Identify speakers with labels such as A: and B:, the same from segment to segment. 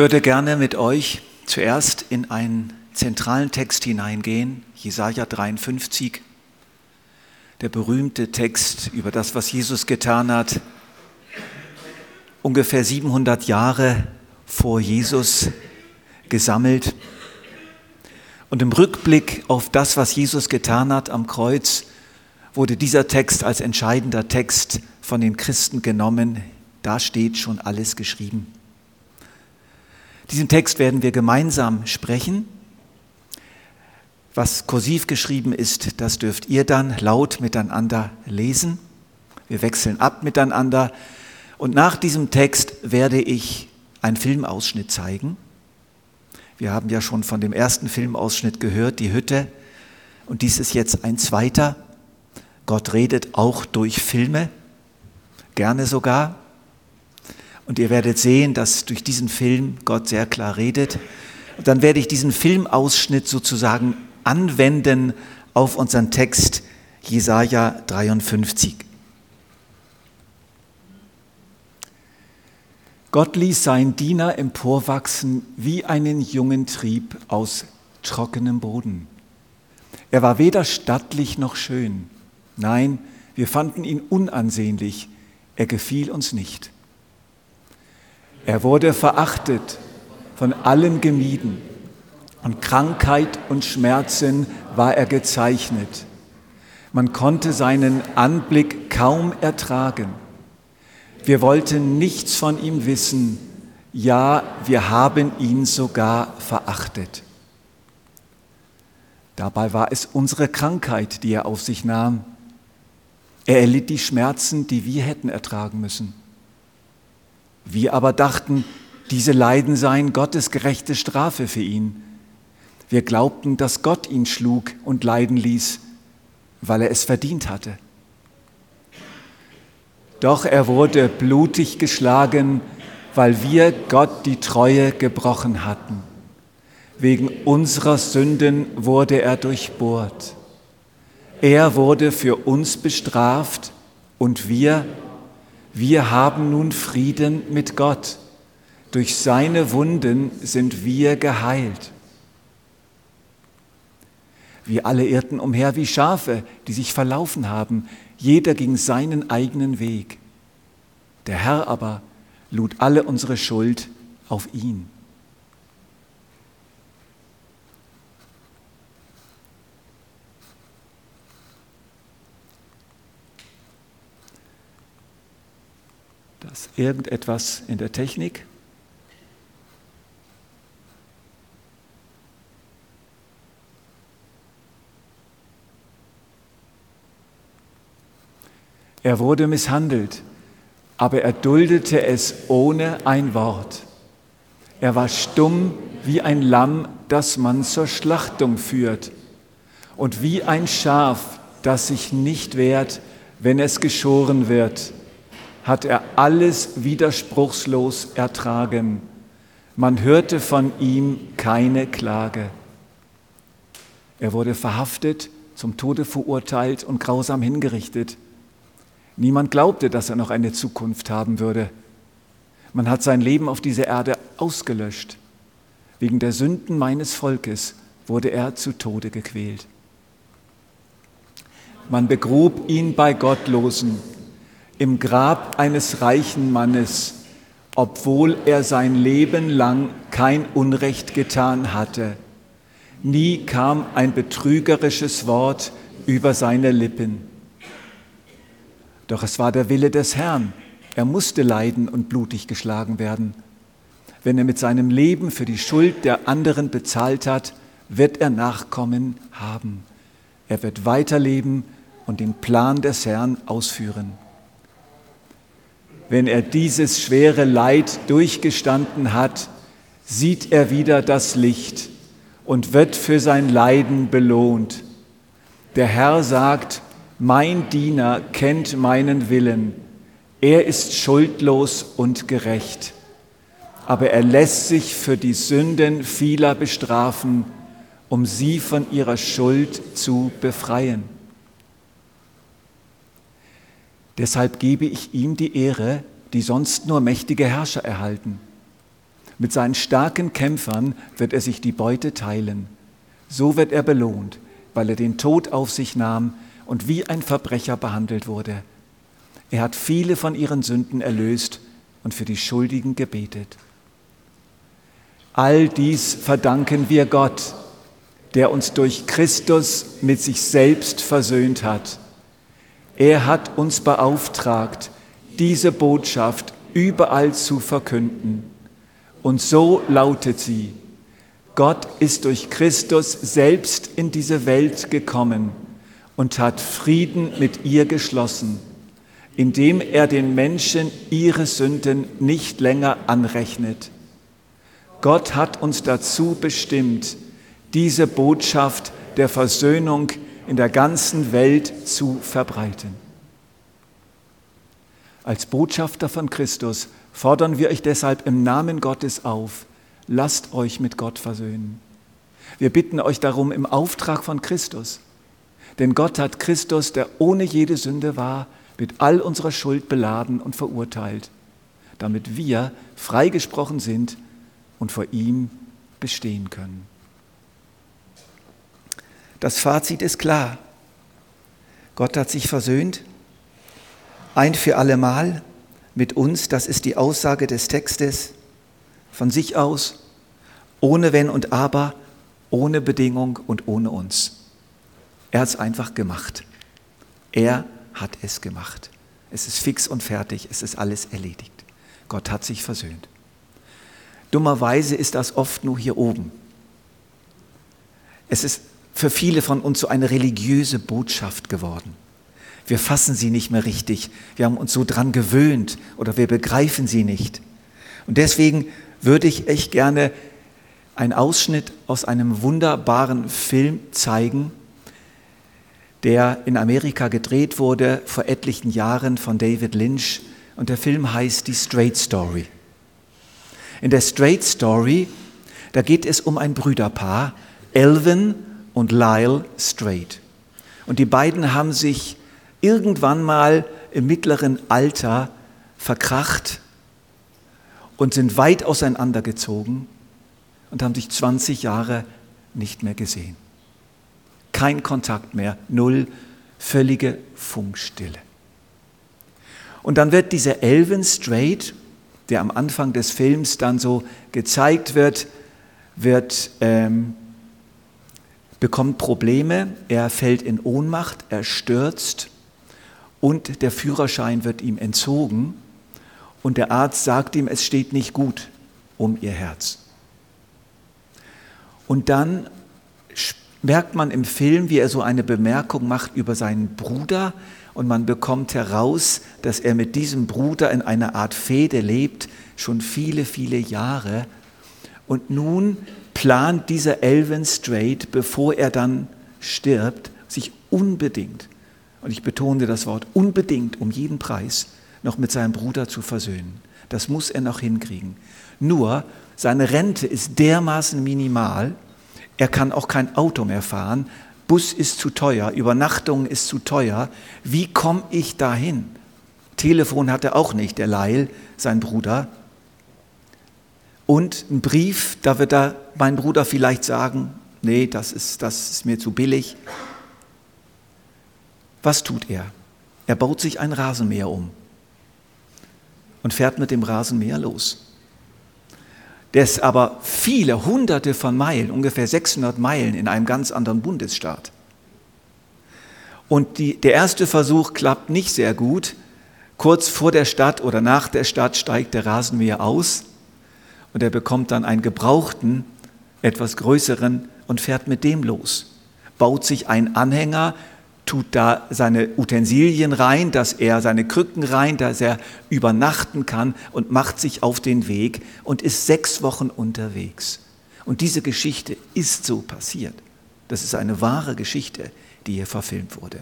A: würde gerne mit euch zuerst in einen zentralen Text hineingehen, Jesaja 53, der berühmte Text über das, was Jesus getan hat, ungefähr 700 Jahre vor Jesus gesammelt. Und im Rückblick auf das, was Jesus getan hat am Kreuz, wurde dieser Text als entscheidender Text von den Christen genommen. Da steht schon alles geschrieben. Diesen Text werden wir gemeinsam sprechen. Was kursiv geschrieben ist, das dürft ihr dann laut miteinander lesen. Wir wechseln ab miteinander. Und nach diesem Text werde ich einen Filmausschnitt zeigen. Wir haben ja schon von dem ersten Filmausschnitt gehört, die Hütte. Und dies ist jetzt ein zweiter. Gott redet auch durch Filme, gerne sogar. Und ihr werdet sehen, dass durch diesen Film Gott sehr klar redet. Und dann werde ich diesen Filmausschnitt sozusagen anwenden auf unseren Text Jesaja 53. Gott ließ seinen Diener emporwachsen wie einen jungen Trieb aus trockenem Boden. Er war weder stattlich noch schön. Nein, wir fanden ihn unansehnlich. Er gefiel uns nicht. Er wurde verachtet, von allen gemieden. An Krankheit und Schmerzen war er gezeichnet. Man konnte seinen Anblick kaum ertragen. Wir wollten nichts von ihm wissen, ja, wir haben ihn sogar verachtet. Dabei war es unsere Krankheit, die er auf sich nahm. Er erlitt die Schmerzen, die wir hätten ertragen müssen. Wir aber dachten, diese Leiden seien Gottes gerechte Strafe für ihn. Wir glaubten, dass Gott ihn schlug und leiden ließ, weil er es verdient hatte. Doch er wurde blutig geschlagen, weil wir Gott die Treue gebrochen hatten. Wegen unserer Sünden wurde er durchbohrt. Er wurde für uns bestraft und wir wir haben nun Frieden mit Gott. Durch seine Wunden sind wir geheilt. Wir alle irrten umher wie Schafe, die sich verlaufen haben. Jeder ging seinen eigenen Weg. Der Herr aber lud alle unsere Schuld auf ihn. Das irgendetwas in der Technik? Er wurde misshandelt, aber er duldete es ohne ein Wort. Er war stumm wie ein Lamm, das man zur Schlachtung führt, und wie ein Schaf, das sich nicht wehrt, wenn es geschoren wird hat er alles widerspruchslos ertragen. Man hörte von ihm keine Klage. Er wurde verhaftet, zum Tode verurteilt und grausam hingerichtet. Niemand glaubte, dass er noch eine Zukunft haben würde. Man hat sein Leben auf dieser Erde ausgelöscht. Wegen der Sünden meines Volkes wurde er zu Tode gequält. Man begrub ihn bei Gottlosen im Grab eines reichen Mannes, obwohl er sein Leben lang kein Unrecht getan hatte. Nie kam ein betrügerisches Wort über seine Lippen. Doch es war der Wille des Herrn. Er musste leiden und blutig geschlagen werden. Wenn er mit seinem Leben für die Schuld der anderen bezahlt hat, wird er Nachkommen haben. Er wird weiterleben und den Plan des Herrn ausführen wenn er dieses schwere Leid durchgestanden hat, sieht er wieder das Licht und wird für sein Leiden belohnt. Der Herr sagt, mein Diener kennt meinen Willen, er ist schuldlos und gerecht, aber er lässt sich für die Sünden vieler bestrafen, um sie von ihrer Schuld zu befreien. Deshalb gebe ich ihm die Ehre, die sonst nur mächtige Herrscher erhalten. Mit seinen starken Kämpfern wird er sich die Beute teilen. So wird er belohnt, weil er den Tod auf sich nahm und wie ein Verbrecher behandelt wurde. Er hat viele von ihren Sünden erlöst und für die Schuldigen gebetet. All dies verdanken wir Gott, der uns durch Christus mit sich selbst versöhnt hat. Er hat uns beauftragt, diese Botschaft überall zu verkünden. Und so lautet sie, Gott ist durch Christus selbst in diese Welt gekommen und hat Frieden mit ihr geschlossen, indem er den Menschen ihre Sünden nicht länger anrechnet. Gott hat uns dazu bestimmt, diese Botschaft der Versöhnung in der ganzen Welt zu verbreiten. Als Botschafter von Christus fordern wir euch deshalb im Namen Gottes auf, lasst euch mit Gott versöhnen. Wir bitten euch darum im Auftrag von Christus. Denn Gott hat Christus, der ohne jede Sünde war, mit all unserer Schuld beladen und verurteilt, damit wir freigesprochen sind und vor ihm bestehen können. Das Fazit ist klar. Gott hat sich versöhnt, ein für allemal mit uns, das ist die Aussage des Textes, von sich aus, ohne Wenn und Aber, ohne Bedingung und ohne uns. Er hat es einfach gemacht. Er hat es gemacht. Es ist fix und fertig, es ist alles erledigt. Gott hat sich versöhnt. Dummerweise ist das oft nur hier oben. Es ist für viele von uns so eine religiöse Botschaft geworden. Wir fassen sie nicht mehr richtig. Wir haben uns so dran gewöhnt oder wir begreifen sie nicht. Und deswegen würde ich echt gerne einen Ausschnitt aus einem wunderbaren Film zeigen, der in Amerika gedreht wurde vor etlichen Jahren von David Lynch. Und der Film heißt Die Straight Story. In der Straight Story, da geht es um ein Brüderpaar, Elvin und Lyle Straight. Und die beiden haben sich irgendwann mal im mittleren Alter verkracht und sind weit auseinandergezogen und haben sich 20 Jahre nicht mehr gesehen. Kein Kontakt mehr, null, völlige Funkstille. Und dann wird dieser Elvin Straight, der am Anfang des Films dann so gezeigt wird, wird ähm, bekommt Probleme, er fällt in Ohnmacht, er stürzt und der Führerschein wird ihm entzogen und der Arzt sagt ihm, es steht nicht gut um ihr Herz. Und dann merkt man im Film, wie er so eine Bemerkung macht über seinen Bruder und man bekommt heraus, dass er mit diesem Bruder in einer Art Fehde lebt, schon viele, viele Jahre. Und nun plant dieser Elvin Strait, bevor er dann stirbt, sich unbedingt, und ich betone das Wort unbedingt um jeden Preis, noch mit seinem Bruder zu versöhnen. Das muss er noch hinkriegen. Nur seine Rente ist dermaßen minimal, er kann auch kein Auto mehr fahren, Bus ist zu teuer, Übernachtung ist zu teuer. Wie komme ich dahin? Telefon hat er auch nicht, der Leil, sein Bruder. Und ein Brief, da wird da mein Bruder vielleicht sagen, nee, das ist, das ist mir zu billig. Was tut er? Er baut sich ein Rasenmäher um und fährt mit dem Rasenmäher los. Der ist aber viele hunderte von Meilen, ungefähr 600 Meilen in einem ganz anderen Bundesstaat. Und die, der erste Versuch klappt nicht sehr gut. Kurz vor der Stadt oder nach der Stadt steigt der Rasenmäher aus und er bekommt dann einen gebrauchten, etwas größeren und fährt mit dem los. Baut sich einen Anhänger, tut da seine Utensilien rein, dass er seine Krücken rein, dass er übernachten kann und macht sich auf den Weg und ist sechs Wochen unterwegs. Und diese Geschichte ist so passiert. Das ist eine wahre Geschichte, die hier verfilmt wurde.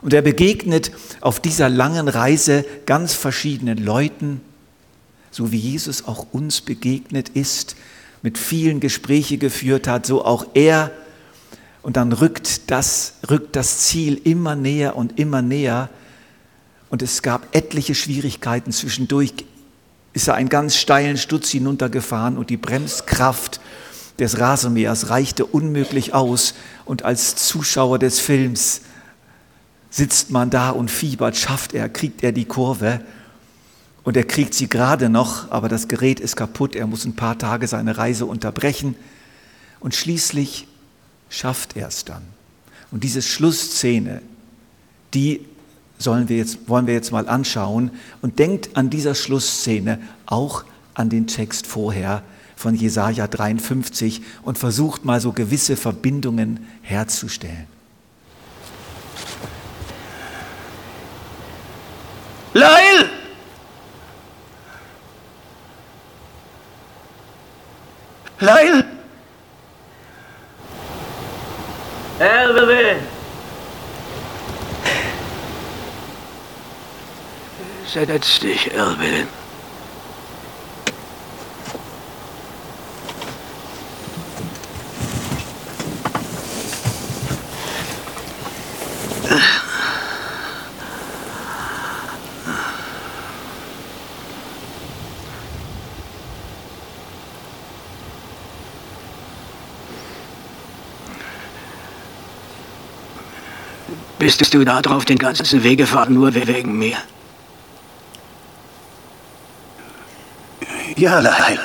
A: Und er begegnet auf dieser langen Reise ganz verschiedenen Leuten, so wie Jesus auch uns begegnet ist, mit vielen Gespräche geführt hat, so auch er und dann rückt das, rückt das Ziel immer näher und immer näher. Und es gab etliche Schwierigkeiten zwischendurch. ist er einen ganz steilen Stutz hinuntergefahren und die Bremskraft des Rasenmähers reichte unmöglich aus. Und als Zuschauer des Films sitzt man da und fiebert, schafft er, kriegt er die Kurve. Und er kriegt sie gerade noch, aber das Gerät ist kaputt, er muss ein paar Tage seine Reise unterbrechen. Und schließlich schafft er es dann. Und diese Schlussszene, die sollen wir jetzt, wollen wir jetzt mal anschauen und denkt an dieser Schlussszene auch an den Text vorher von Jesaja 53 und versucht mal so gewisse Verbindungen herzustellen.
B: Leil! Leil! Elbe! Setz dich, Elvin. Bist du da drauf den ganzen Weg gefahren, nur wegen mir?
C: Ja, Leil.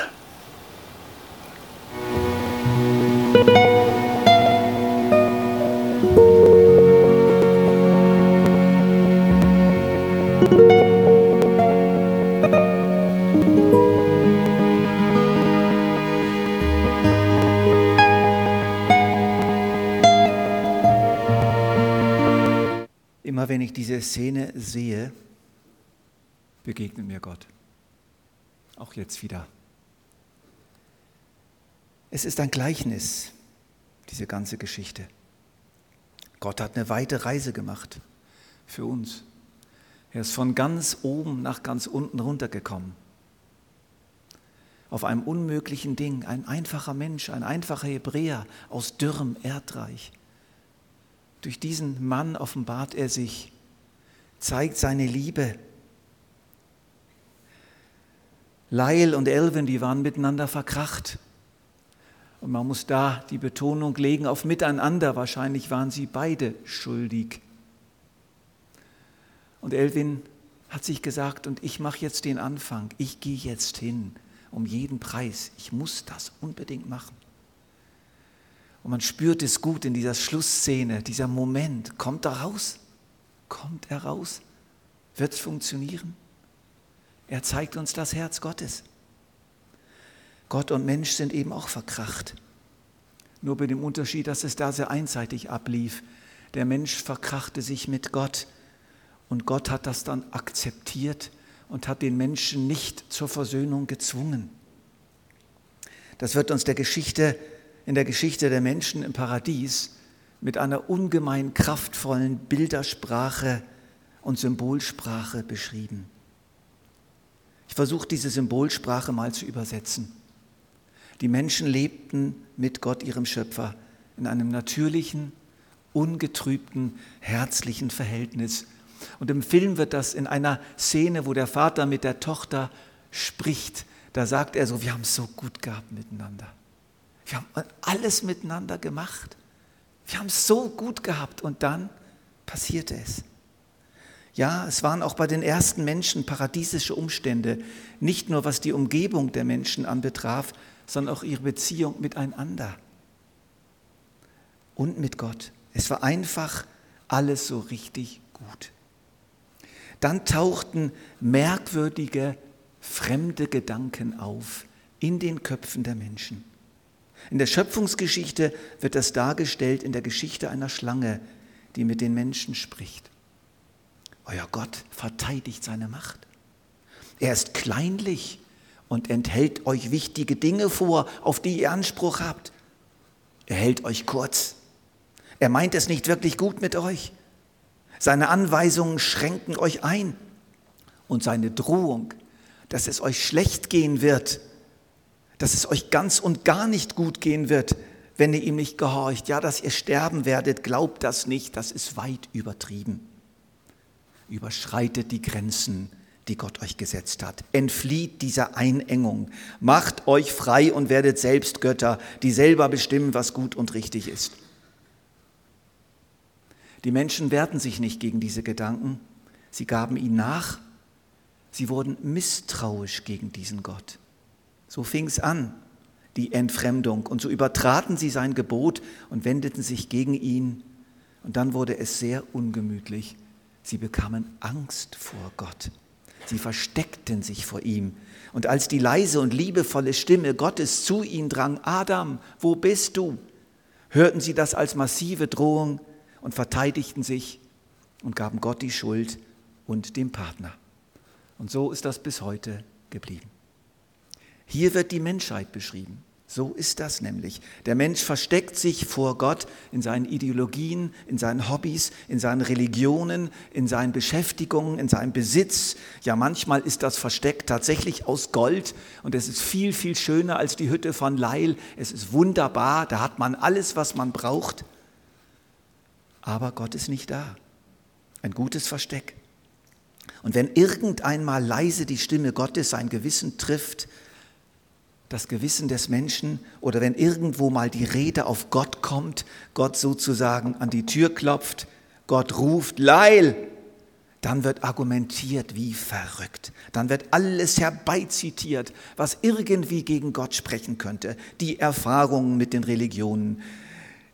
A: Diese Szene sehe, begegnet mir Gott. Auch jetzt wieder. Es ist ein Gleichnis, diese ganze Geschichte. Gott hat eine weite Reise gemacht für uns. Er ist von ganz oben nach ganz unten runtergekommen. Auf einem unmöglichen Ding, ein einfacher Mensch, ein einfacher Hebräer aus dürrem Erdreich. Durch diesen Mann offenbart er sich, zeigt seine Liebe, Lyle und Elvin, die waren miteinander verkracht. Und man muss da die Betonung legen auf miteinander. Wahrscheinlich waren sie beide schuldig. Und Elvin hat sich gesagt, und ich mache jetzt den Anfang. Ich gehe jetzt hin um jeden Preis. Ich muss das unbedingt machen. Und man spürt es gut in dieser Schlussszene, dieser Moment. Kommt er raus? Kommt er raus? Wird es funktionieren? Er zeigt uns das Herz Gottes. Gott und Mensch sind eben auch verkracht. Nur bei dem Unterschied, dass es da sehr einseitig ablief. Der Mensch verkrachte sich mit Gott und Gott hat das dann akzeptiert und hat den Menschen nicht zur Versöhnung gezwungen. Das wird uns der Geschichte, in der Geschichte der Menschen im Paradies mit einer ungemein kraftvollen Bildersprache und Symbolsprache beschrieben. Ich versuche diese Symbolsprache mal zu übersetzen. Die Menschen lebten mit Gott, ihrem Schöpfer, in einem natürlichen, ungetrübten, herzlichen Verhältnis. Und im Film wird das in einer Szene, wo der Vater mit der Tochter spricht, da sagt er so, wir haben es so gut gehabt miteinander. Wir haben alles miteinander gemacht. Wir haben es so gut gehabt und dann passierte es. Ja, es waren auch bei den ersten Menschen paradiesische Umstände, nicht nur was die Umgebung der Menschen anbetraf, sondern auch ihre Beziehung miteinander und mit Gott. Es war einfach alles so richtig gut. Dann tauchten merkwürdige, fremde Gedanken auf in den Köpfen der Menschen. In der Schöpfungsgeschichte wird das dargestellt in der Geschichte einer Schlange, die mit den Menschen spricht. Euer Gott verteidigt seine Macht. Er ist kleinlich und enthält euch wichtige Dinge vor, auf die ihr Anspruch habt. Er hält euch kurz. Er meint es nicht wirklich gut mit euch. Seine Anweisungen schränken euch ein. Und seine Drohung, dass es euch schlecht gehen wird, dass es euch ganz und gar nicht gut gehen wird, wenn ihr ihm nicht gehorcht. Ja, dass ihr sterben werdet, glaubt das nicht, das ist weit übertrieben überschreitet die Grenzen die Gott euch gesetzt hat. Entflieht dieser Einengung. Macht euch frei und werdet selbst Götter, die selber bestimmen, was gut und richtig ist. Die Menschen wehrten sich nicht gegen diese Gedanken. Sie gaben ihn nach. Sie wurden misstrauisch gegen diesen Gott. So fing es an, die Entfremdung. Und so übertraten sie sein Gebot und wendeten sich gegen ihn. Und dann wurde es sehr ungemütlich. Sie bekamen Angst vor Gott. Sie versteckten sich vor ihm. Und als die leise und liebevolle Stimme Gottes zu ihnen drang, Adam, wo bist du? hörten sie das als massive Drohung und verteidigten sich und gaben Gott die Schuld und dem Partner. Und so ist das bis heute geblieben. Hier wird die Menschheit beschrieben. So ist das nämlich. Der Mensch versteckt sich vor Gott in seinen Ideologien, in seinen Hobbys, in seinen Religionen, in seinen Beschäftigungen, in seinem Besitz. Ja, manchmal ist das Versteck tatsächlich aus Gold und es ist viel, viel schöner als die Hütte von Leil. Es ist wunderbar, da hat man alles, was man braucht. Aber Gott ist nicht da. Ein gutes Versteck. Und wenn irgendeinmal leise die Stimme Gottes sein Gewissen trifft, das Gewissen des Menschen oder wenn irgendwo mal die Rede auf Gott kommt, Gott sozusagen an die Tür klopft, Gott ruft, Leil, dann wird argumentiert wie verrückt. Dann wird alles herbeizitiert, was irgendwie gegen Gott sprechen könnte. Die Erfahrungen mit den Religionen,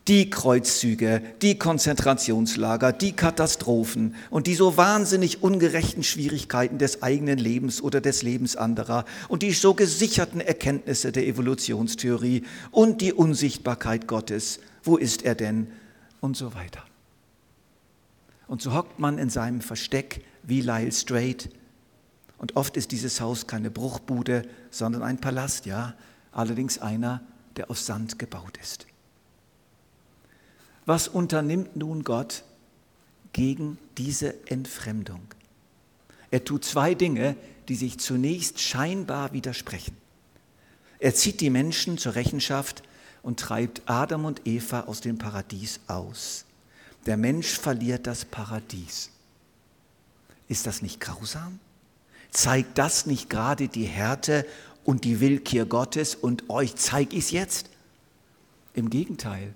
A: die Kreuzzüge, die Konzentrationslager, die Katastrophen und die so wahnsinnig ungerechten Schwierigkeiten des eigenen Lebens oder des Lebens anderer und die so gesicherten Erkenntnisse der Evolutionstheorie und die Unsichtbarkeit Gottes. Wo ist er denn? Und so weiter. Und so hockt man in seinem Versteck wie Lyle Strait. Und oft ist dieses Haus keine Bruchbude, sondern ein Palast, ja, allerdings einer, der aus Sand gebaut ist. Was unternimmt nun Gott gegen diese Entfremdung? Er tut zwei Dinge, die sich zunächst scheinbar widersprechen. Er zieht die Menschen zur Rechenschaft und treibt Adam und Eva aus dem Paradies aus. Der Mensch verliert das Paradies. Ist das nicht grausam? Zeigt das nicht gerade die Härte und die Willkür Gottes und euch zeige ich es jetzt? Im Gegenteil,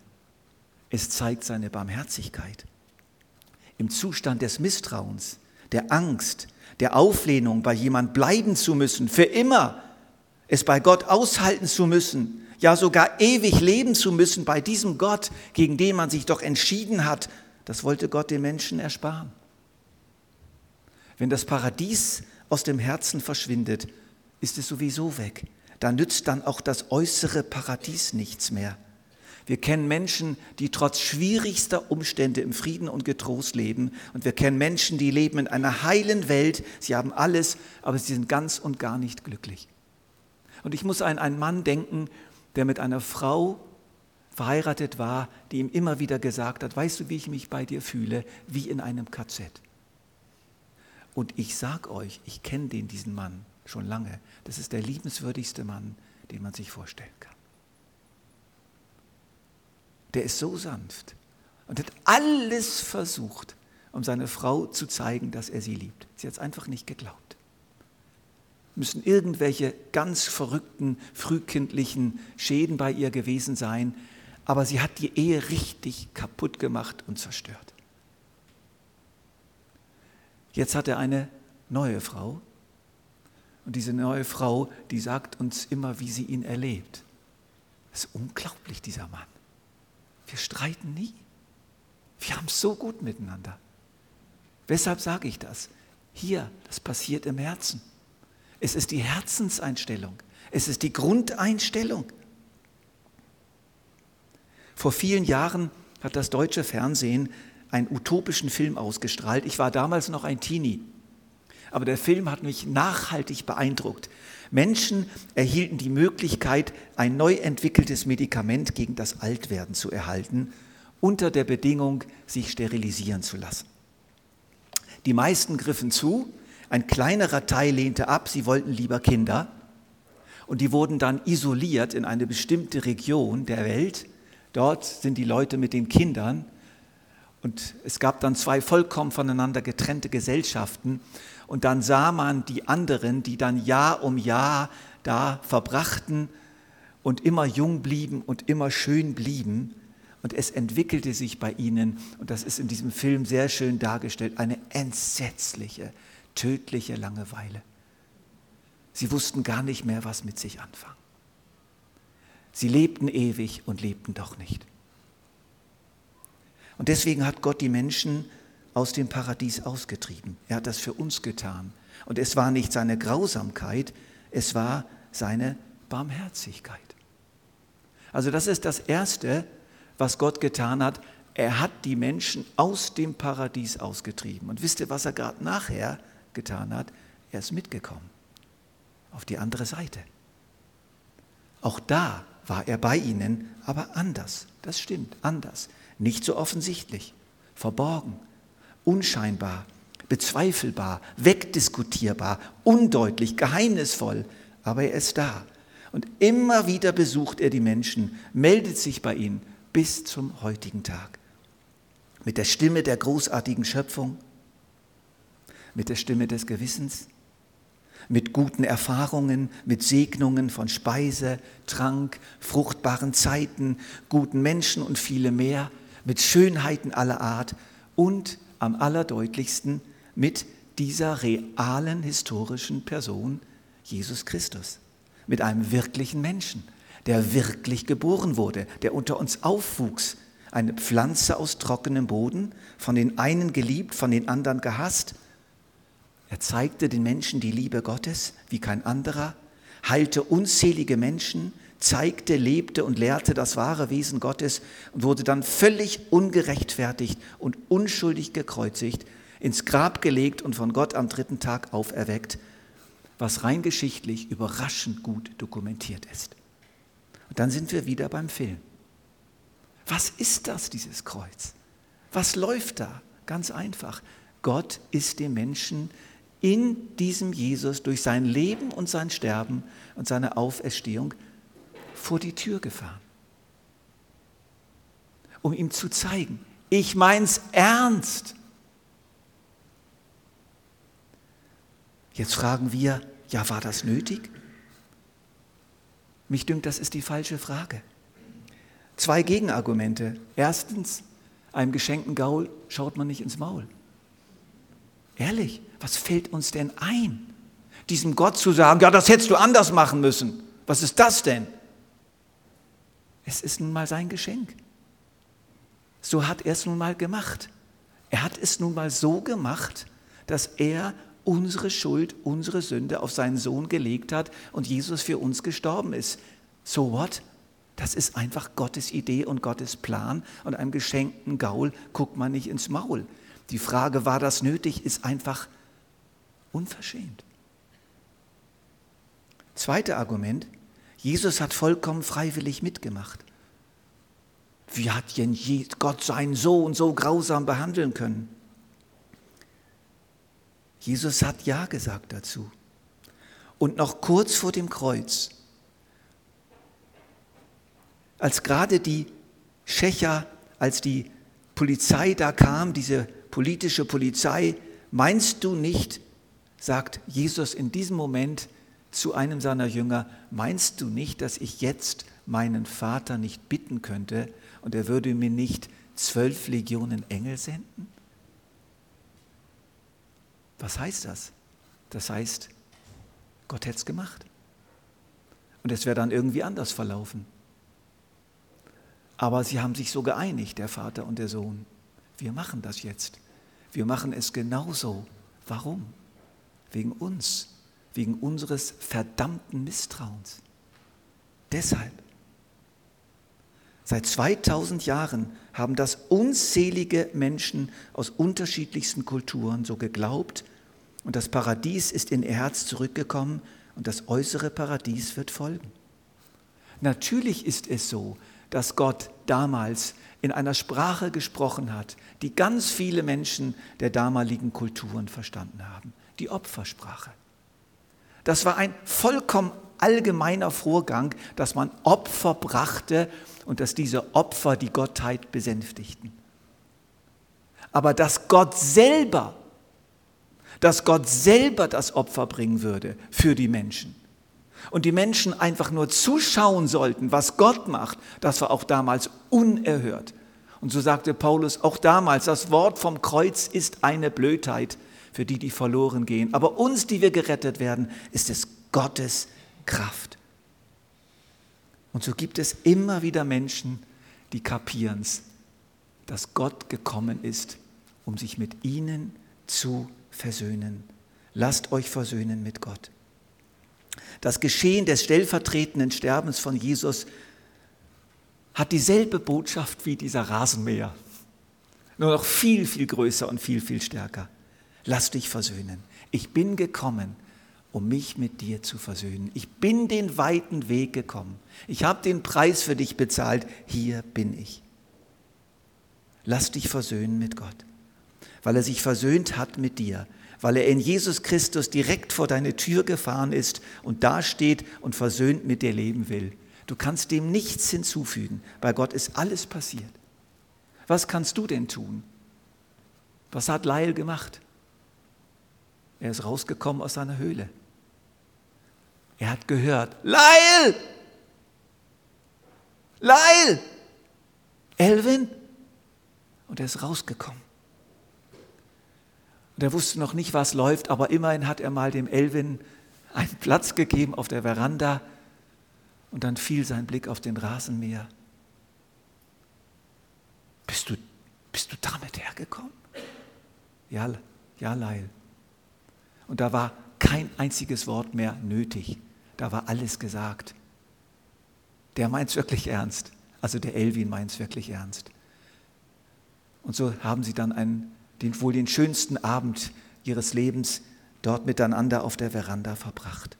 A: es zeigt seine Barmherzigkeit. Im Zustand des Misstrauens, der Angst, der Auflehnung, bei jemand bleiben zu müssen, für immer, es bei Gott aushalten zu müssen, ja sogar ewig leben zu müssen bei diesem Gott, gegen den man sich doch entschieden hat, das wollte Gott den Menschen ersparen. Wenn das Paradies aus dem Herzen verschwindet, ist es sowieso weg. Da nützt dann auch das äußere Paradies nichts mehr. Wir kennen Menschen, die trotz schwierigster Umstände im Frieden und Getrost leben. Und wir kennen Menschen, die leben in einer heilen Welt. Sie haben alles, aber sie sind ganz und gar nicht glücklich. Und ich muss an einen Mann denken, der mit einer Frau verheiratet war, die ihm immer wieder gesagt hat, weißt du, wie ich mich bei dir fühle? Wie in einem KZ. Und ich sag euch, ich kenne den, diesen Mann schon lange. Das ist der liebenswürdigste Mann, den man sich vorstellen kann der ist so sanft und hat alles versucht, um seiner Frau zu zeigen, dass er sie liebt. Sie hat es einfach nicht geglaubt. Müssen irgendwelche ganz verrückten, frühkindlichen Schäden bei ihr gewesen sein, aber sie hat die Ehe richtig kaputt gemacht und zerstört. Jetzt hat er eine neue Frau und diese neue Frau, die sagt uns immer, wie sie ihn erlebt. Das ist unglaublich, dieser Mann. Wir streiten nie. Wir haben es so gut miteinander. Weshalb sage ich das? Hier, das passiert im Herzen. Es ist die Herzenseinstellung. Es ist die Grundeinstellung. Vor vielen Jahren hat das deutsche Fernsehen einen utopischen Film ausgestrahlt. Ich war damals noch ein Teenie. Aber der Film hat mich nachhaltig beeindruckt. Menschen erhielten die Möglichkeit, ein neu entwickeltes Medikament gegen das Altwerden zu erhalten, unter der Bedingung, sich sterilisieren zu lassen. Die meisten griffen zu, ein kleinerer Teil lehnte ab, sie wollten lieber Kinder. Und die wurden dann isoliert in eine bestimmte Region der Welt. Dort sind die Leute mit den Kindern. Und es gab dann zwei vollkommen voneinander getrennte Gesellschaften. Und dann sah man die anderen, die dann Jahr um Jahr da verbrachten und immer jung blieben und immer schön blieben. Und es entwickelte sich bei ihnen, und das ist in diesem Film sehr schön dargestellt, eine entsetzliche, tödliche Langeweile. Sie wussten gar nicht mehr, was mit sich anfangen. Sie lebten ewig und lebten doch nicht. Und deswegen hat Gott die Menschen aus dem Paradies ausgetrieben. Er hat das für uns getan. Und es war nicht seine Grausamkeit, es war seine Barmherzigkeit. Also das ist das Erste, was Gott getan hat. Er hat die Menschen aus dem Paradies ausgetrieben. Und wisst ihr, was er gerade nachher getan hat? Er ist mitgekommen auf die andere Seite. Auch da war er bei ihnen, aber anders. Das stimmt, anders. Nicht so offensichtlich, verborgen, unscheinbar, bezweifelbar, wegdiskutierbar, undeutlich, geheimnisvoll, aber er ist da. Und immer wieder besucht er die Menschen, meldet sich bei ihnen bis zum heutigen Tag. Mit der Stimme der großartigen Schöpfung, mit der Stimme des Gewissens, mit guten Erfahrungen, mit Segnungen von Speise, Trank, fruchtbaren Zeiten, guten Menschen und viele mehr, mit Schönheiten aller Art und am allerdeutlichsten mit dieser realen historischen Person, Jesus Christus, mit einem wirklichen Menschen, der wirklich geboren wurde, der unter uns aufwuchs, eine Pflanze aus trockenem Boden, von den einen geliebt, von den anderen gehasst, er zeigte den Menschen die Liebe Gottes wie kein anderer, heilte unzählige Menschen, zeigte, lebte und lehrte das wahre Wesen Gottes und wurde dann völlig ungerechtfertigt und unschuldig gekreuzigt, ins Grab gelegt und von Gott am dritten Tag auferweckt, was rein geschichtlich überraschend gut dokumentiert ist. Und dann sind wir wieder beim Film. Was ist das, dieses Kreuz? Was läuft da? Ganz einfach. Gott ist dem Menschen in diesem Jesus durch sein Leben und sein Sterben und seine Auferstehung vor die Tür gefahren, um ihm zu zeigen, ich mein's ernst. Jetzt fragen wir, ja, war das nötig? Mich dünkt, das ist die falsche Frage. Zwei Gegenargumente. Erstens, einem geschenkten Gaul schaut man nicht ins Maul. Ehrlich, was fällt uns denn ein? Diesem Gott zu sagen, ja, das hättest du anders machen müssen. Was ist das denn? Es ist nun mal sein Geschenk. So hat er es nun mal gemacht. Er hat es nun mal so gemacht, dass er unsere Schuld, unsere Sünde auf seinen Sohn gelegt hat und Jesus für uns gestorben ist. So what? Das ist einfach Gottes Idee und Gottes Plan und einem geschenkten Gaul guckt man nicht ins Maul. Die Frage, war das nötig, ist einfach unverschämt. Zweites Argument, Jesus hat vollkommen freiwillig mitgemacht. Wie hat denn Gott seinen Sohn so grausam behandeln können? Jesus hat Ja gesagt dazu. Und noch kurz vor dem Kreuz, als gerade die Schächer, als die Polizei da kam, diese politische Polizei, meinst du nicht, sagt Jesus in diesem Moment zu einem seiner Jünger, meinst du nicht, dass ich jetzt meinen Vater nicht bitten könnte und er würde mir nicht zwölf Legionen Engel senden? Was heißt das? Das heißt, Gott hätte es gemacht. Und es wäre dann irgendwie anders verlaufen. Aber sie haben sich so geeinigt, der Vater und der Sohn. Wir machen das jetzt. Wir machen es genauso. Warum? Wegen uns, wegen unseres verdammten Misstrauens. Deshalb. Seit 2000 Jahren haben das unzählige Menschen aus unterschiedlichsten Kulturen so geglaubt und das Paradies ist in ihr Herz zurückgekommen und das äußere Paradies wird folgen. Natürlich ist es so, dass Gott damals in einer Sprache gesprochen hat, die ganz viele Menschen der damaligen Kulturen verstanden haben, die Opfersprache. Das war ein vollkommen allgemeiner Vorgang, dass man Opfer brachte und dass diese Opfer die Gottheit besänftigten. aber dass Gott selber, dass Gott selber das Opfer bringen würde für die Menschen. Und die Menschen einfach nur zuschauen sollten, was Gott macht, das war auch damals unerhört. Und so sagte Paulus auch damals, das Wort vom Kreuz ist eine Blödheit für die, die verloren gehen. Aber uns, die wir gerettet werden, ist es Gottes Kraft. Und so gibt es immer wieder Menschen, die kapieren es, dass Gott gekommen ist, um sich mit ihnen zu versöhnen. Lasst euch versöhnen mit Gott. Das Geschehen des stellvertretenden Sterbens von Jesus hat dieselbe Botschaft wie dieser Rasenmäher. Nur noch viel, viel größer und viel, viel stärker. Lass dich versöhnen. Ich bin gekommen, um mich mit dir zu versöhnen. Ich bin den weiten Weg gekommen. Ich habe den Preis für dich bezahlt. Hier bin ich. Lass dich versöhnen mit Gott, weil er sich versöhnt hat mit dir, weil er in Jesus Christus direkt vor deine Tür gefahren ist und da steht und versöhnt mit dir leben will. Du kannst dem nichts hinzufügen. Bei Gott ist alles passiert. Was kannst du denn tun? Was hat Leil gemacht? Er ist rausgekommen aus seiner Höhle. Er hat gehört, Leil! Leil! Elvin? Und er ist rausgekommen. Und er wusste noch nicht, was läuft, aber immerhin hat er mal dem Elvin einen Platz gegeben auf der Veranda und dann fiel sein Blick auf den Rasenmäher. Bist du, bist du damit hergekommen? Ja, ja, Leil. Und da war kein einziges Wort mehr nötig. Da war alles gesagt. Der meint es wirklich ernst. Also der Elvin meint es wirklich ernst. Und so haben sie dann einen, den, wohl den schönsten Abend ihres Lebens dort miteinander auf der Veranda verbracht.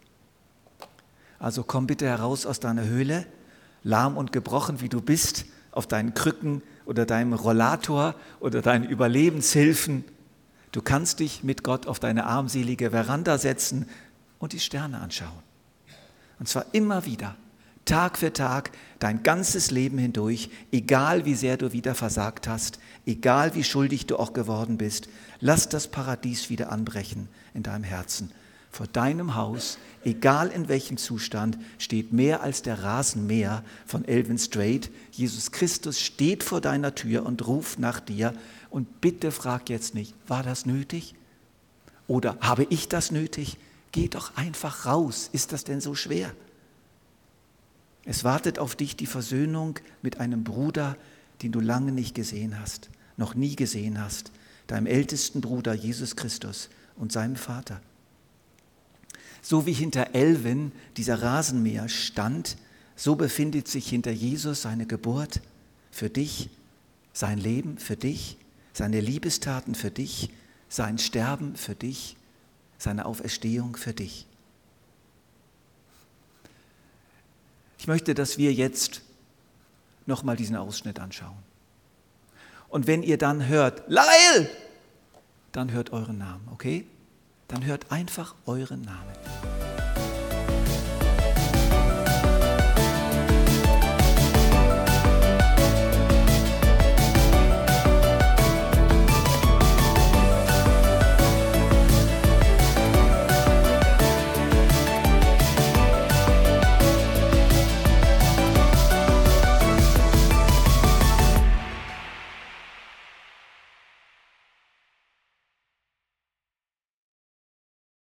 A: Also komm bitte heraus aus deiner Höhle, lahm und gebrochen wie du bist, auf deinen Krücken oder deinem Rollator oder deinen Überlebenshilfen. Du kannst dich mit Gott auf deine armselige Veranda setzen und die Sterne anschauen. Und zwar immer wieder Tag für Tag, dein ganzes Leben hindurch, egal wie sehr du wieder versagt hast, egal wie schuldig du auch geworden bist, lass das Paradies wieder anbrechen in deinem Herzen. Vor deinem Haus, egal in welchem Zustand, steht mehr als der Rasenmäher von Elvin Strait. Jesus Christus steht vor deiner Tür und ruft nach dir. Und bitte frag jetzt nicht, war das nötig? Oder habe ich das nötig? Geh doch einfach raus. Ist das denn so schwer? Es wartet auf dich die Versöhnung mit einem Bruder, den du lange nicht gesehen hast, noch nie gesehen hast, deinem ältesten Bruder Jesus Christus und seinem Vater. So wie hinter Elvin dieser Rasenmäher stand, so befindet sich hinter Jesus seine Geburt für dich, sein Leben für dich, seine Liebestaten für dich, sein Sterben für dich, seine Auferstehung für dich. Ich möchte, dass wir jetzt nochmal diesen Ausschnitt anschauen. Und wenn ihr dann hört, Leil, dann hört euren Namen, okay? Dann hört einfach euren Namen.